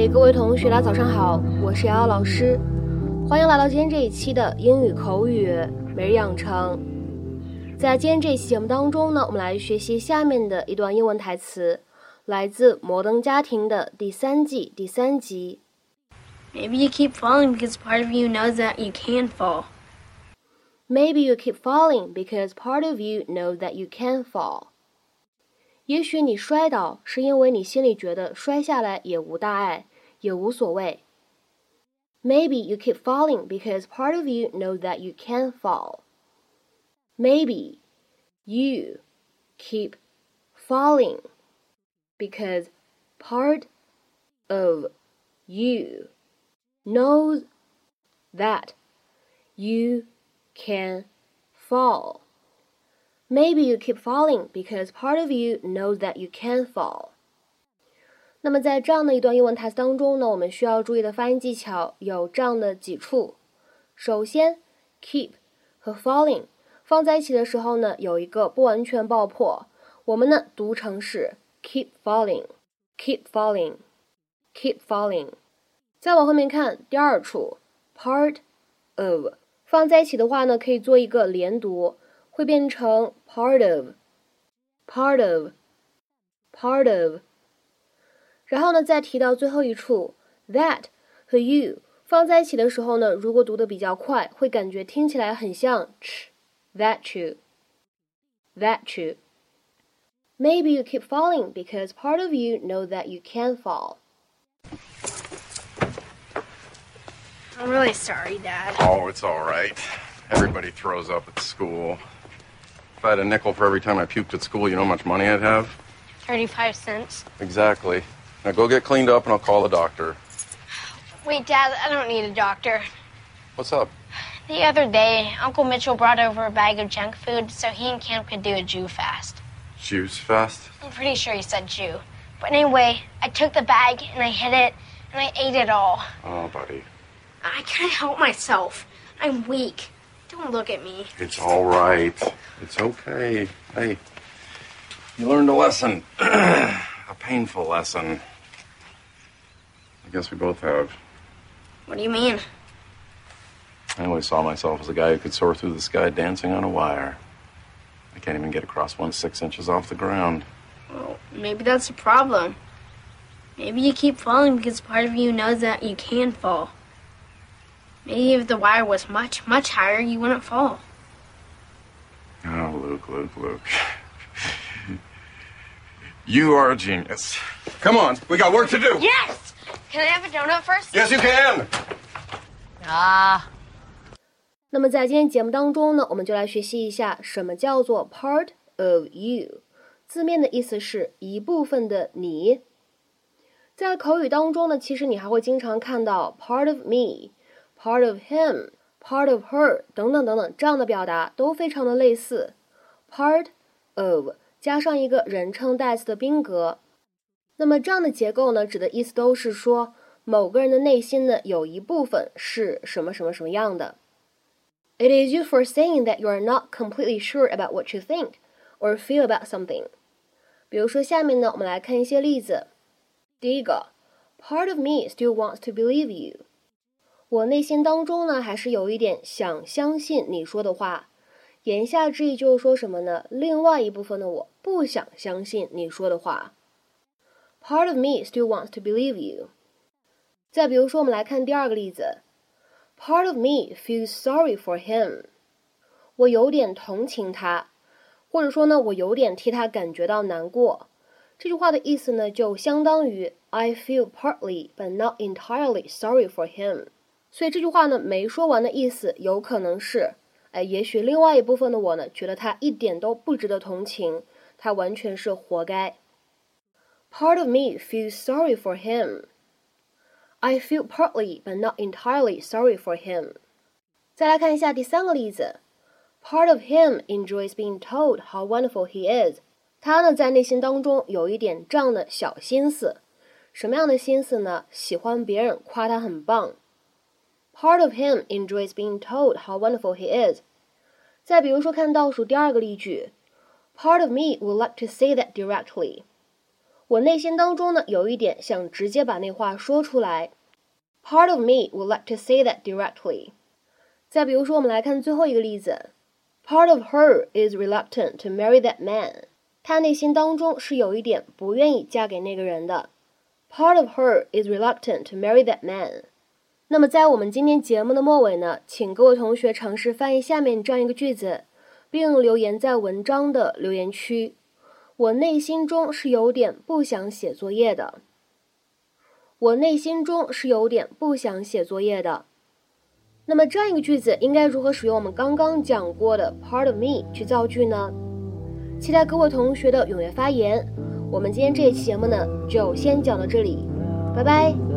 嗨，各位同学，大家早上好，我是瑶瑶老师，欢迎来到今天这一期的英语口语每日养成。在今天这一期节目当中呢，我们来学习下面的一段英文台词，来自《摩登家庭》的第三季第三集。Maybe you keep falling because part of you knows that you can fall. Maybe you keep falling because part of you knows that you can fall. 也许你摔倒是因为你心里觉得摔下来也无大碍，也无所谓。Maybe you keep falling because part of you knows that you can fall. Maybe you keep falling because part of you knows that you can fall. Maybe you keep falling because part of you knows that you can't fall. 那么在这样的一段英文台词当中呢，我们需要注意的发音技巧有这样的几处。首先，keep 和 falling 放在一起的时候呢，有一个不完全爆破，我们呢读成是 keep falling，keep falling，keep falling。再往后面看第二处，part of 放在一起的话呢，可以做一个连读。会变成 part of part of part of，然后呢，再提到最后一处 that 和 you 放在一起的时候呢，如果读的比较快，会感觉听起来很像 ch that you that you。Maybe you keep falling because part of you know that you can fall. I'm really sorry, Dad. Oh, it's all right. Everybody throws up at school. If I had a nickel for every time I puked at school, you know how much money I'd have? 35 cents. Exactly. Now go get cleaned up and I'll call the doctor. Wait, Dad, I don't need a doctor. What's up? The other day, Uncle Mitchell brought over a bag of junk food so he and Cam could do a Jew fast. Jews fast? I'm pretty sure he said Jew. But anyway, I took the bag and I hid it and I ate it all. Oh, buddy. I can't help myself. I'm weak. Don't look at me. It's all right. It's okay. Hey, you learned a lesson. a painful lesson. I guess we both have. What do you mean? I always saw myself as a guy who could soar through the sky dancing on a wire. I can't even get across one six inches off the ground. Well, maybe that's a problem. Maybe you keep falling because part of you knows that you can fall. Maybe if the wire was much, much higher, you wouldn't fall. Oh, Luke, Luke, Luke. you are a genius. Come on, we got work to do. Yes! Can I have a donut first? Yes, you can. 啊。那么在今天节目当中呢，我们就来学习一下什么叫做 part of you。字面的意思是一部分的你。在口语当中呢，其实你还会经常看到 part of me。 part of him, part of her 等等等等，这样的表达都非常的类似。part of 加上一个人称代词的宾格，那么这样的结构呢，指的意思都是说某个人的内心呢有一部分是什么什么什么样的。It is used for saying that you are not completely sure about what you think or feel about something。比如说下面呢，我们来看一些例子。第一个，Part of me still wants to believe you。 我内心当中呢，还是有一点想相信你说的话。言下之意就是说什么呢？另外一部分的我不想相信你说的话。Part of me still wants to believe you。再比如说，我们来看第二个例子。Part of me feels sorry for him。我有点同情他，或者说呢，我有点替他感觉到难过。这句话的意思呢，就相当于 I feel partly but not entirely sorry for him。所以这句话呢没说完的意思，有可能是，哎，也许另外一部分的我呢，觉得他一点都不值得同情，他完全是活该。Part of me feels sorry for him. I feel partly but not entirely sorry for him. 再来看一下第三个例子，Part of him enjoys being told how wonderful he is. 他呢在内心当中有一点这样的小心思，什么样的心思呢？喜欢别人夸他很棒。Part of him enjoys being told how wonderful he is。再比如说，看倒数第二个例句，Part of me would like to say that directly。 我内心当中呢有一点想直接把那话说出来。Part of me would like to say that directly。再比如说，我们来看最后一个例子。Part of her is reluctant to marry that man。她内心当中是有一点不愿意嫁给那个人的。Part of her is reluctant to marry that man。 那么在我们今天节目的末尾呢，请各位同学尝试翻译下面这样一个句子，并留言在文章的留言区。我内心中是有点不想写作业的。我内心中是有点不想写作业的。那么这样一个句子应该如何使用我们刚刚讲过的 part of me 去造句呢？期待各位同学的踊跃发言。我们今天这一期节目呢，就先讲到这里，拜拜。